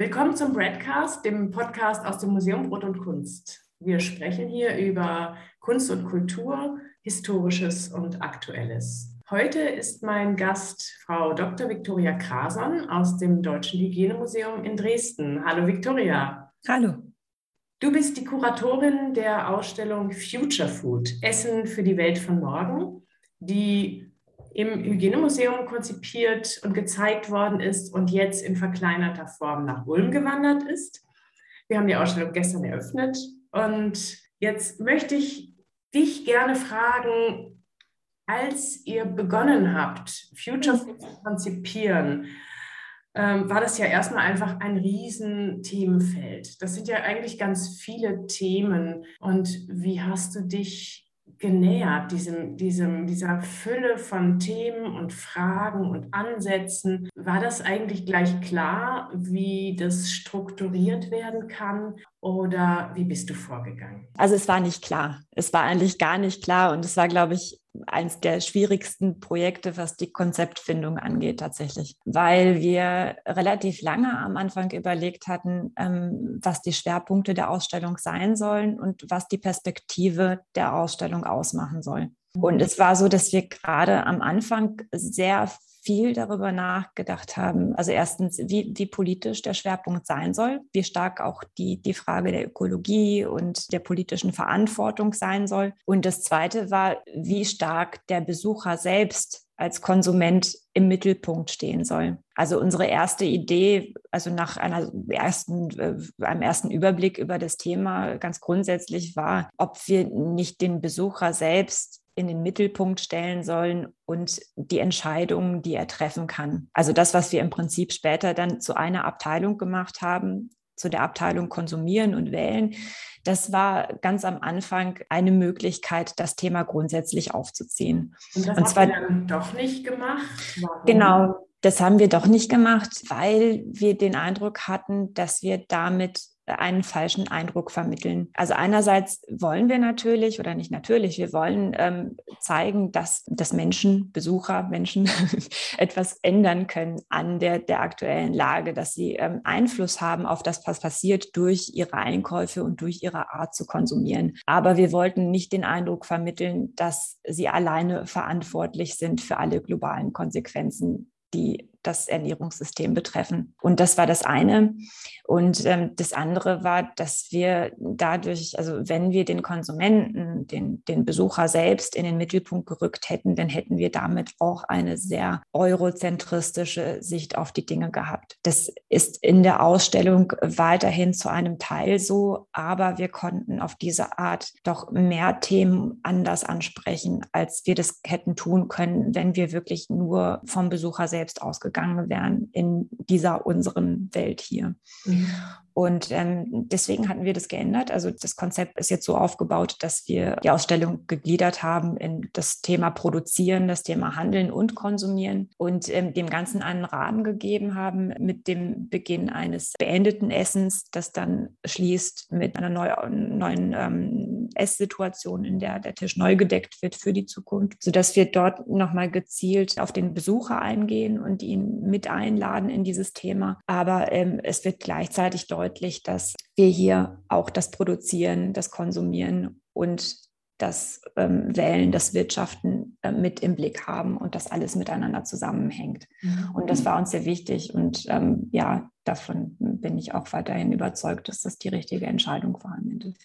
Willkommen zum Broadcast, dem Podcast aus dem Museum Brot und Kunst. Wir sprechen hier über Kunst und Kultur, Historisches und Aktuelles. Heute ist mein Gast Frau Dr. Viktoria Krason aus dem Deutschen Hygienemuseum in Dresden. Hallo Viktoria. Hallo. Du bist die Kuratorin der Ausstellung Future Food, Essen für die Welt von morgen, die im Hygienemuseum konzipiert und gezeigt worden ist und jetzt in verkleinerter Form nach Ulm gewandert ist. Wir haben die Ausstellung gestern eröffnet und jetzt möchte ich dich gerne fragen, als ihr begonnen habt, Future Food zu konzipieren, ähm, war das ja erstmal einfach ein Riesenthemenfeld. Das sind ja eigentlich ganz viele Themen. Und wie hast du dich genähert, diesem, diesem, dieser Fülle von Themen und Fragen und Ansätzen. War das eigentlich gleich klar, wie das strukturiert werden kann oder wie bist du vorgegangen? Also es war nicht klar. Es war eigentlich gar nicht klar und es war, glaube ich, eines der schwierigsten Projekte, was die Konzeptfindung angeht, tatsächlich, weil wir relativ lange am Anfang überlegt hatten, ähm, was die Schwerpunkte der Ausstellung sein sollen und was die Perspektive der Ausstellung ausmachen soll. Und mhm. es war so, dass wir gerade am Anfang sehr viel darüber nachgedacht haben. Also erstens, wie, wie politisch der Schwerpunkt sein soll, wie stark auch die, die Frage der Ökologie und der politischen Verantwortung sein soll. Und das Zweite war, wie stark der Besucher selbst als Konsument im Mittelpunkt stehen soll. Also unsere erste Idee, also nach einer ersten, äh, einem ersten Überblick über das Thema ganz grundsätzlich war, ob wir nicht den Besucher selbst in den Mittelpunkt stellen sollen und die Entscheidungen, die er treffen kann. Also das, was wir im Prinzip später dann zu einer Abteilung gemacht haben, zu der Abteilung Konsumieren und Wählen. Das war ganz am Anfang eine Möglichkeit, das Thema grundsätzlich aufzuziehen. Und das und zwar dann doch nicht gemacht? Warum? Genau, das haben wir doch nicht gemacht, weil wir den Eindruck hatten, dass wir damit einen falschen Eindruck vermitteln. Also einerseits wollen wir natürlich oder nicht natürlich, wir wollen ähm, zeigen, dass, dass Menschen, Besucher, Menschen etwas ändern können an der, der aktuellen Lage, dass sie ähm, Einfluss haben auf das, was passiert durch ihre Einkäufe und durch ihre Art zu konsumieren. Aber wir wollten nicht den Eindruck vermitteln, dass sie alleine verantwortlich sind für alle globalen Konsequenzen die das Ernährungssystem betreffen. Und das war das eine. Und ähm, das andere war, dass wir dadurch, also wenn wir den Konsumenten, den, den Besucher selbst in den Mittelpunkt gerückt hätten, dann hätten wir damit auch eine sehr eurozentristische Sicht auf die Dinge gehabt. Das ist in der Ausstellung weiterhin zu einem Teil so, aber wir konnten auf diese Art doch mehr Themen anders ansprechen, als wir das hätten tun können, wenn wir wirklich nur vom Besucher selbst ausgegangen wären in dieser unseren Welt hier. Mhm. Und ähm, deswegen hatten wir das geändert. Also das Konzept ist jetzt so aufgebaut, dass wir die Ausstellung gegliedert haben in das Thema Produzieren, das Thema Handeln und Konsumieren und ähm, dem Ganzen einen Rahmen gegeben haben mit dem Beginn eines beendeten Essens, das dann schließt mit einer neu, neuen ähm, Esssituation, in der der Tisch neu gedeckt wird für die Zukunft, sodass wir dort nochmal gezielt auf den Besucher eingehen und ihn mit einladen in dieses Thema. Aber ähm, es wird gleichzeitig deutlich, deutlich, dass wir hier auch das Produzieren, das Konsumieren und das ähm, Wählen, das Wirtschaften äh, mit im Blick haben und das alles miteinander zusammenhängt. Mhm. Und das war uns sehr wichtig. Und ähm, ja, davon bin ich auch weiterhin überzeugt, dass das die richtige Entscheidung war.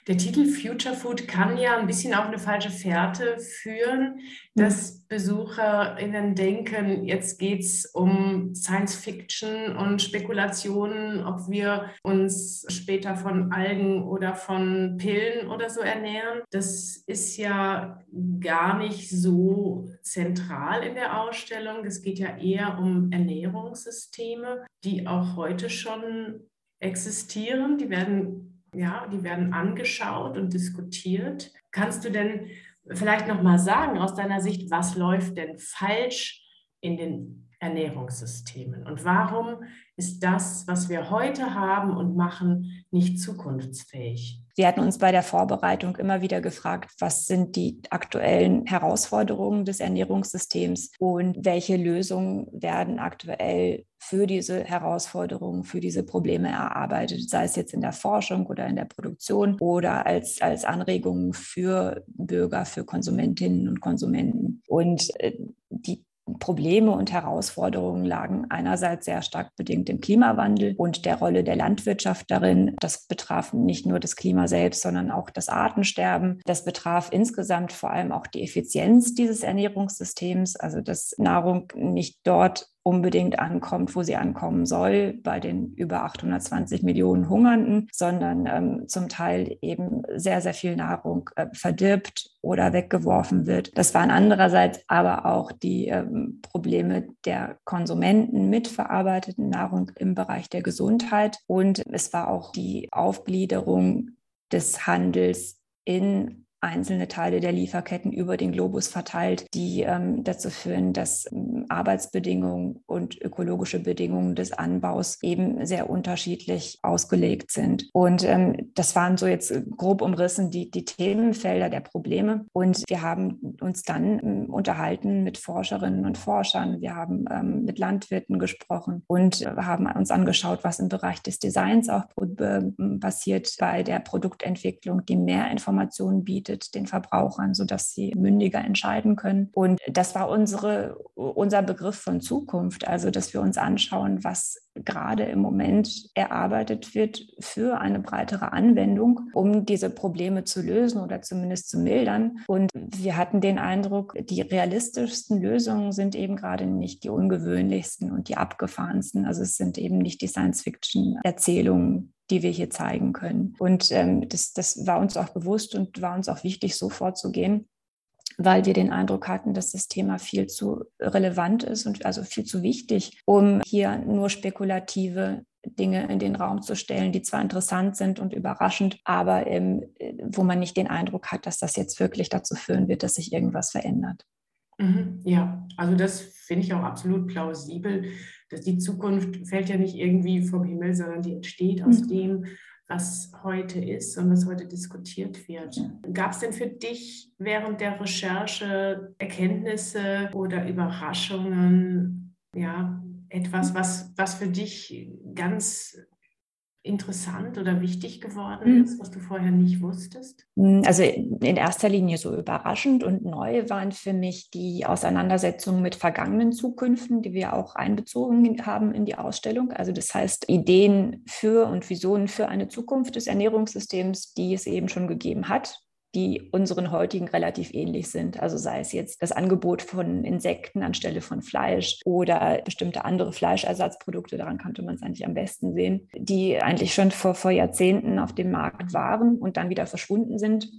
Der Titel Future Food kann ja ein bisschen auf eine falsche Fährte führen, dass mhm. BesucherInnen denken, jetzt geht es um Science Fiction und Spekulationen, ob wir uns später von Algen oder von Pillen oder so ernähren. Das ist ja gar nicht so zentral in der Ausstellung. Es geht ja eher um Ernährungssysteme, die auch heute schon existieren. Die werden, ja, die werden angeschaut und diskutiert. Kannst du denn vielleicht noch mal sagen aus deiner Sicht, was läuft denn falsch in den Ernährungssystemen? Und warum ist das, was wir heute haben und machen, nicht zukunftsfähig? Wir hatten uns bei der Vorbereitung immer wieder gefragt, was sind die aktuellen Herausforderungen des Ernährungssystems und welche Lösungen werden aktuell für diese Herausforderungen, für diese Probleme erarbeitet, sei es jetzt in der Forschung oder in der Produktion oder als, als Anregungen für Bürger, für Konsumentinnen und Konsumenten. Und äh, die Probleme und Herausforderungen lagen einerseits sehr stark bedingt im Klimawandel und der Rolle der Landwirtschaft darin. Das betraf nicht nur das Klima selbst, sondern auch das Artensterben. Das betraf insgesamt vor allem auch die Effizienz dieses Ernährungssystems, also dass Nahrung nicht dort unbedingt ankommt, wo sie ankommen soll, bei den über 820 Millionen Hungernden, sondern ähm, zum Teil eben sehr, sehr viel Nahrung äh, verdirbt oder weggeworfen wird. Das waren andererseits aber auch die ähm, Probleme der Konsumenten mit verarbeiteten Nahrung im Bereich der Gesundheit und es war auch die Aufgliederung des Handels in einzelne Teile der Lieferketten über den Globus verteilt, die ähm, dazu führen, dass ähm, Arbeitsbedingungen und ökologische Bedingungen des Anbaus eben sehr unterschiedlich ausgelegt sind. Und ähm, das waren so jetzt grob umrissen die, die Themenfelder der Probleme. Und wir haben uns dann ähm, unterhalten mit Forscherinnen und Forschern. Wir haben ähm, mit Landwirten gesprochen und äh, haben uns angeschaut, was im Bereich des Designs auch passiert bei der Produktentwicklung, die mehr Informationen bietet bietet den Verbrauchern, sodass sie mündiger entscheiden können. Und das war unsere, unser Begriff von Zukunft, also dass wir uns anschauen, was gerade im Moment erarbeitet wird für eine breitere Anwendung, um diese Probleme zu lösen oder zumindest zu mildern. Und wir hatten den Eindruck, die realistischsten Lösungen sind eben gerade nicht die ungewöhnlichsten und die abgefahrensten. Also es sind eben nicht die Science-Fiction-Erzählungen, die wir hier zeigen können. Und ähm, das, das war uns auch bewusst und war uns auch wichtig, so vorzugehen, weil wir den Eindruck hatten, dass das Thema viel zu relevant ist und also viel zu wichtig, um hier nur spekulative Dinge in den Raum zu stellen, die zwar interessant sind und überraschend, aber ähm, wo man nicht den Eindruck hat, dass das jetzt wirklich dazu führen wird, dass sich irgendwas verändert. Mhm, ja, also das finde ich auch absolut plausibel. Dass die Zukunft fällt ja nicht irgendwie vom Himmel, sondern die entsteht aus mhm. dem, was heute ist und was heute diskutiert wird. Gab es denn für dich während der Recherche Erkenntnisse oder Überraschungen, ja, etwas, was, was für dich ganz interessant oder wichtig geworden mhm. ist, was du vorher nicht wusstest? Hm, also in erster Linie so überraschend und neu waren für mich die Auseinandersetzungen mit vergangenen Zukünften, die wir auch einbezogen haben in die Ausstellung. Also das heißt Ideen für und Visionen für eine Zukunft des Ernährungssystems, die es eben schon gegeben hat die unseren heutigen relativ ähnlich sind. Also sei es jetzt das Angebot von Insekten anstelle von Fleisch oder bestimmte andere Fleischersatzprodukte, daran könnte man es eigentlich am besten sehen, die eigentlich schon vor, vor Jahrzehnten auf dem Markt waren und dann wieder verschwunden sind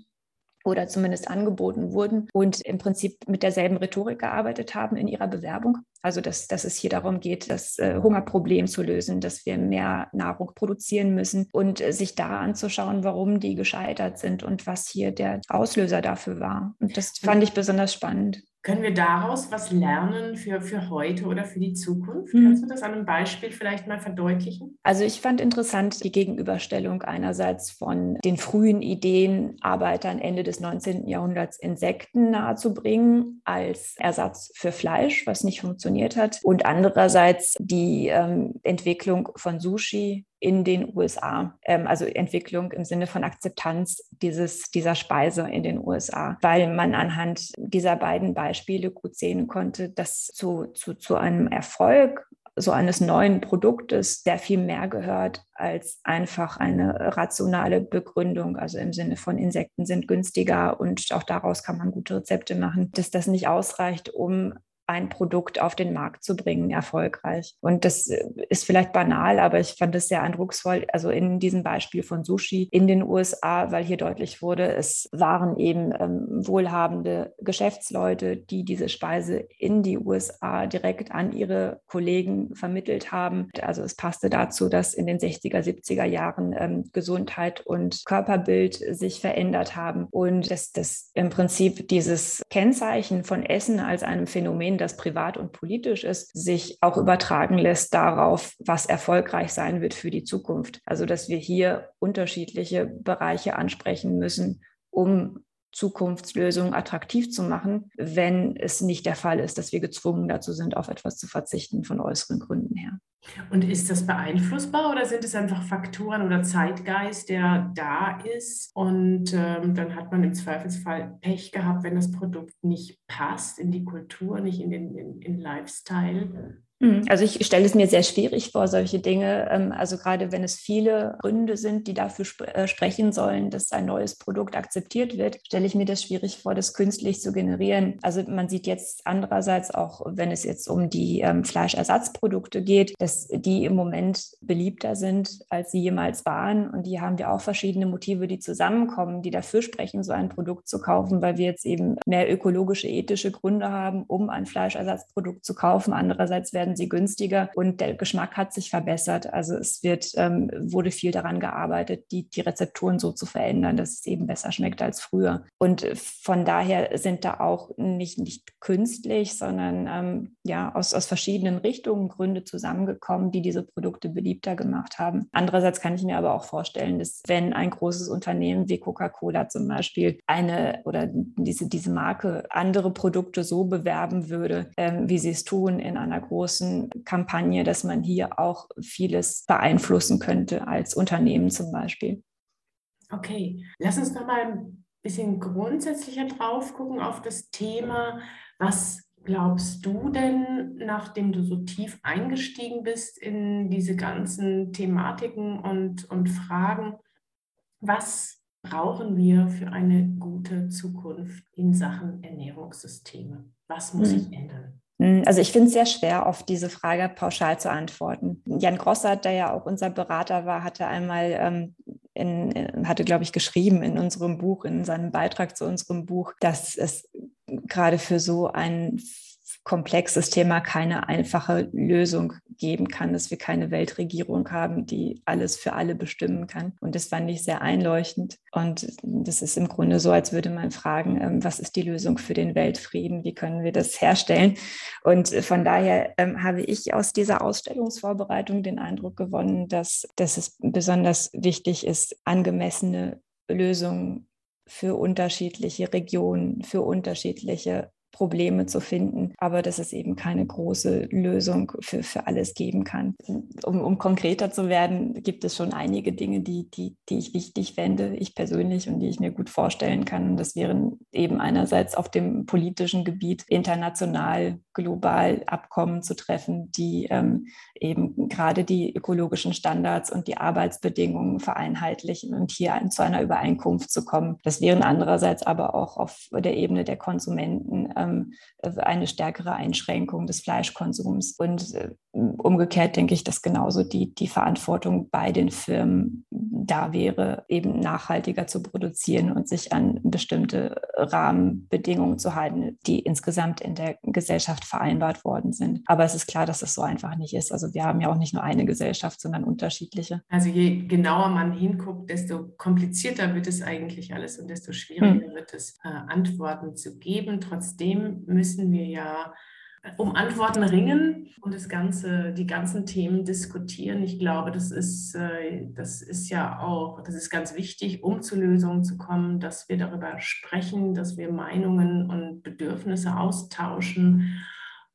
oder zumindest angeboten wurden und im Prinzip mit derselben Rhetorik gearbeitet haben in ihrer Bewerbung. Also dass, dass es hier darum geht, das äh, Hungerproblem zu lösen, dass wir mehr Nahrung produzieren müssen und äh, sich da anzuschauen, warum die gescheitert sind und was hier der Auslöser dafür war. Und das fand ich besonders spannend. Können wir daraus was lernen für, für heute oder für die Zukunft? Mhm. Kannst du das an einem Beispiel vielleicht mal verdeutlichen? Also ich fand interessant die Gegenüberstellung einerseits von den frühen Ideen, Arbeitern Ende des 19. Jahrhunderts Insekten nahezubringen als Ersatz für Fleisch, was nicht funktioniert hat. Und andererseits die ähm, Entwicklung von Sushi in den USA, ähm, also Entwicklung im Sinne von Akzeptanz dieses, dieser Speise in den USA, weil man anhand dieser beiden Beispiele gut sehen konnte, dass zu, zu, zu einem Erfolg so eines neuen Produktes sehr viel mehr gehört als einfach eine rationale Begründung, also im Sinne von Insekten sind günstiger und auch daraus kann man gute Rezepte machen, dass das nicht ausreicht, um ein Produkt auf den Markt zu bringen, erfolgreich. Und das äh, ist vielleicht banal, aber ich fand es sehr eindrucksvoll, also in diesem Beispiel von Sushi in den USA, weil hier deutlich wurde, es waren eben ähm, wohlhabende Geschäftsleute, die diese Speise in die USA direkt an ihre Kollegen vermittelt haben. Also es passte dazu, dass in den 60er, 70er Jahren ähm, Gesundheit und Körperbild sich verändert haben und dass das im Prinzip dieses Kennzeichen von Essen als einem Phänomen Phänomen, das privat und politisch ist, sich auch übertragen lässt darauf, was erfolgreich sein wird für die Zukunft. Also dass wir hier unterschiedliche Bereiche ansprechen müssen, um Zukunftslösungen attraktiv zu machen, wenn es nicht der Fall ist, dass wir gezwungen dazu sind, auf etwas zu verzichten von äußeren Gründen her. Und ist das beeinflussbar oder sind es einfach Faktoren oder Zeitgeist, der da ist und ähm, dann hat man im Zweifelsfall Pech gehabt, wenn das Produkt nicht passt in die Kultur, nicht in den in, in Lifestyle? Mhm. Also ich stelle es mir sehr schwierig vor, solche Dinge. Ähm, also gerade wenn es viele Gründe sind, die dafür sp äh, sprechen sollen, dass ein neues Produkt akzeptiert wird, stelle ich mir das schwierig vor, das künstlich zu generieren. Also man sieht jetzt andererseits auch, wenn es jetzt um die ähm, Fleischersatzprodukte geht, dass die im Moment beliebter sind, als sie jemals waren. Und die haben wir auch verschiedene Motive, die zusammenkommen, die dafür sprechen, so ein Produkt zu kaufen, weil wir jetzt eben mehr ökologische, ethische Gründe haben, um ein Fleischersatzprodukt zu kaufen. Andererseits werden werden sie günstiger und der Geschmack hat sich verbessert. Also es wird, ähm, wurde viel daran gearbeitet, die, die Rezepturen so zu verändern, dass es eben besser schmeckt als früher. Und von daher sind da auch nicht, nicht künstlich, sondern ähm, ja aus, aus verschiedenen Richtungen Gründe zusammengekommen, die diese Produkte beliebter gemacht haben. Andererseits kann ich mir aber auch vorstellen, dass wenn ein großes Unternehmen wie Coca-Cola zum Beispiel eine oder diese, diese Marke andere Produkte so bewerben würde, ähm, wie sie es tun in einer großen großen Kampagne, dass man hier auch vieles beeinflussen könnte als Unternehmen zum Beispiel. Okay, lass uns noch mal ein bisschen grundsätzlicher drauf gucken auf das Thema. Was glaubst du denn, nachdem du so tief eingestiegen bist in diese ganzen Thematiken und, und Fragen, was brauchen wir für eine gute Zukunft in Sachen Ernährungssysteme? Was muss hm. sich ändern? Hm, also ich finde es sehr schwer, auf diese Frage pauschal zu antworten. Jan Grossart, der ja auch unser Berater war, hatte einmal ähm, in, hatte, glaube ich, geschrieben in unserem Buch, in seinem Beitrag zu unserem Buch, dass es gerade für so ein komplexes Thema keine einfache Lösung geben kann, dass wir keine Weltregierung haben, die alles für alle bestimmen kann. Und das fand ich sehr einleuchtend. Und das ist im Grunde so, als würde man fragen, ähm, was ist die Lösung für den Weltfrieden? Wie können wir das herstellen? Und von daher ähm, habe ich aus dieser Ausstellungsvorbereitung den Eindruck gewonnen, dass, dass es besonders wichtig ist, angemessene Lösungen für unterschiedliche Regionen, für unterschiedliche Probleme zu finden, aber dass es eben keine große Lösung für, für alles geben kann. Um, um konkreter zu werden, gibt es schon einige Dinge, die, die, die ich wichtig fände, ich persönlich, und die ich mir gut vorstellen kann. Das wären eben einerseits auf dem politischen Gebiet international, global Abkommen zu treffen, die ähm, eben gerade die ökologischen Standards und die Arbeitsbedingungen vereinheitlichen und hier zu einer Übereinkunft zu kommen. Das wären andererseits aber auch auf der Ebene der Konsumenten ähm, eine stärkere Einschränkung des Fleischkonsums. Und äh, umgekehrt denke ich, dass genauso die, die Verantwortung bei den Firmen da wäre, eben nachhaltiger zu produzieren und sich an bestimmte Rahmenbedingungen zu halten, die insgesamt in der Gesellschaft vereinbart worden sind. Aber es ist klar, dass es so einfach nicht ist. Also wir haben ja auch nicht nur eine Gesellschaft, sondern unterschiedliche. Also je genauer man hinguckt, desto komplizierter wird es eigentlich alles und desto schwieriger hm. wird es, äh, Antworten zu geben. Trotzdem müssen wir ja um Antworten ringen und das Ganze, die ganzen Themen diskutieren. Ich glaube, das ist, äh, das ist ja auch, das ist ganz wichtig, um zu Lösungen zu kommen, dass wir darüber sprechen, dass wir Meinungen und Bedürfnisse austauschen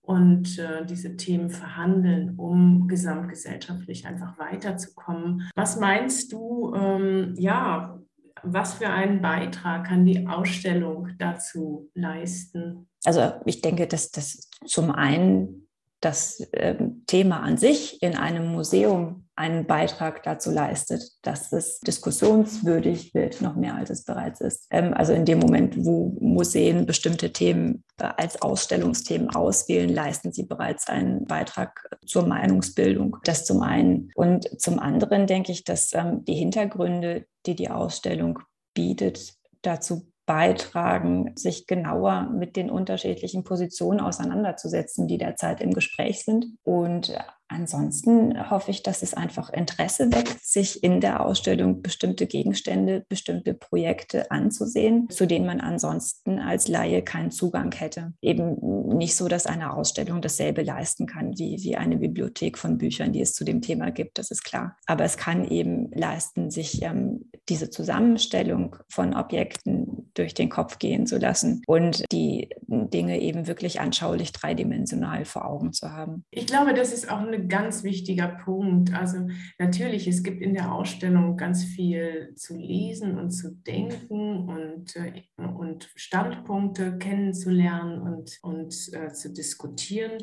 und äh, diese Themen verhandeln, um gesamtgesellschaftlich einfach weiterzukommen. Was meinst du, ähm, ja, was für einen Beitrag kann die Ausstellung dazu leisten? Also ich denke, dass das zum einen das ähm, Thema an sich in einem Museum einen Beitrag dazu leistet, dass es diskussionswürdig wird, noch mehr als es bereits ist. Ähm, also in dem Moment, wo Museen bestimmte Themen als Ausstellungsthemen auswählen, leisten sie bereits einen Beitrag zur Meinungsbildung. Das zum einen. Und zum anderen denke ich, dass ähm, die Hintergründe, die die Ausstellung bietet, dazu beitragen, sich genauer mit den unterschiedlichen Positionen auseinanderzusetzen, die derzeit im Gespräch sind. Und Ansonsten hoffe ich, dass es einfach Interesse weckt, sich in der Ausstellung bestimmte Gegenstände, bestimmte Projekte anzusehen, zu denen man ansonsten als Laie keinen Zugang hätte. Eben nicht so, dass eine Ausstellung dasselbe leisten kann wie, wie eine Bibliothek von Büchern, die es zu dem Thema gibt, das ist klar. Aber es kann eben leisten, sich ähm, diese Zusammenstellung von Objekten durch den Kopf gehen zu lassen und die Dinge eben wirklich anschaulich dreidimensional vor Augen zu haben. Ich glaube, das ist auch eine ganz wichtiger Punkt. Also natürlich, es gibt in der Ausstellung ganz viel zu lesen und zu denken und, äh, und Standpunkte kennenzulernen und, und äh, zu diskutieren.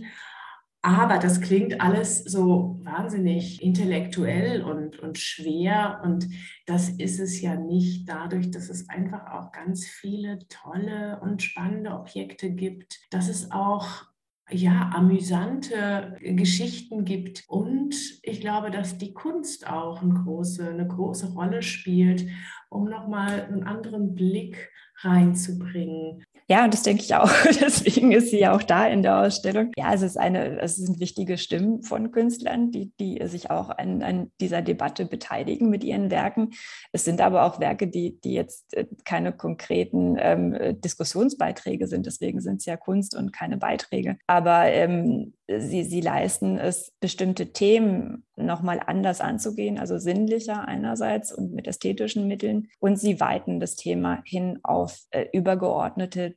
Aber das klingt alles so wahnsinnig intellektuell und, und schwer. Und das ist es ja nicht dadurch, dass es einfach auch ganz viele tolle und spannende Objekte gibt, dass es auch ja, amüsante Geschichten gibt. Und ich glaube, dass die Kunst auch eine große, eine große Rolle spielt, um nochmal einen anderen Blick reinzubringen. Ja, das denke ich auch. Deswegen ist sie ja auch da in der Ausstellung. Ja, es ist eine, es sind wichtige Stimmen von Künstlern, die, die sich auch an, an dieser Debatte beteiligen mit ihren Werken. Es sind aber auch Werke, die, die jetzt äh, keine konkreten ähm, Diskussionsbeiträge sind. Deswegen sind es ja Kunst und keine Beiträge. Aber ähm, sie, sie leisten es, bestimmte Themen nochmal anders anzugehen, also sinnlicher einerseits und mit ästhetischen Mitteln. Und sie weiten das Thema hin auf äh, übergeordnete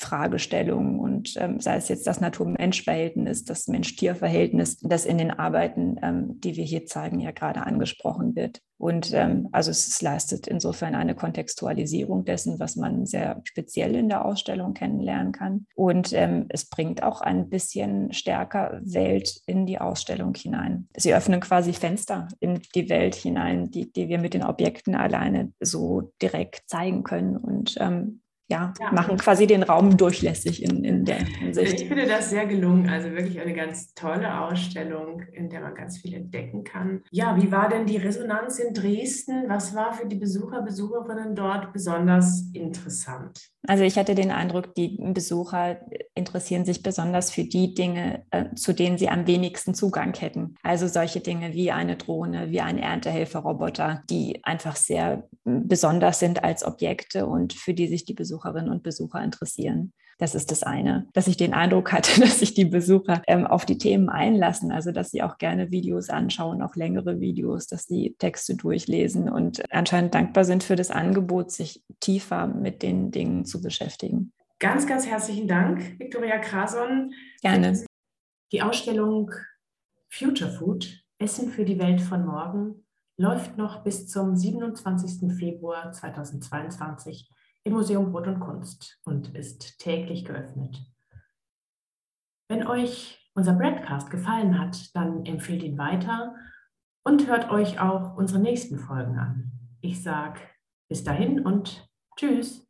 Fragestellungen und ähm, sei es jetzt das Natur-Mensch-Verhältnis, das Mensch-Tier-Verhältnis, das in den Arbeiten, ähm, die wir hier zeigen, ja gerade angesprochen wird. Und ähm, also es leistet insofern eine Kontextualisierung dessen, was man sehr speziell in der Ausstellung kennenlernen kann. Und ähm, es bringt auch ein bisschen stärker Welt in die Ausstellung hinein. Sie öffnen quasi Fenster in die Welt hinein, die, die wir mit den Objekten alleine so direkt zeigen können. Und ähm, ja, ja, machen quasi den Raum durchlässig in, in der Hinsicht. Ich finde das sehr gelungen. Also wirklich eine ganz tolle Ausstellung, in der man ganz viel entdecken kann. Ja, wie war denn die Resonanz in Dresden? Was war für die Besucher, Besucherinnen dort besonders interessant? Also ich hatte den Eindruck, die Besucher interessieren sich besonders für die Dinge, äh, zu denen sie am wenigsten Zugang hätten. Also solche Dinge wie eine Drohne, wie ein Erntehelferroboter, die einfach sehr besonders sind als Objekte und für die sich die Besucherinnen und Besucher interessieren. Das ist das eine, dass ich den Eindruck hatte, dass sich die Besucher ähm, auf die Themen einlassen, also dass sie auch gerne Videos anschauen, auch längere Videos, dass sie Texte durchlesen und anscheinend dankbar sind für das Angebot, sich tiefer mit den Dingen zu beschäftigen. Ganz, ganz herzlichen Dank, Viktoria Krason. Gerne. Die Ausstellung Future Food, Essen für die Welt von morgen, läuft noch bis zum 27. Februar 2022 im Museum Brot und Kunst und ist täglich geöffnet. Wenn euch unser Broadcast gefallen hat, dann empfehlt ihn weiter und hört euch auch unsere nächsten Folgen an. Ich sage bis dahin und tschüss.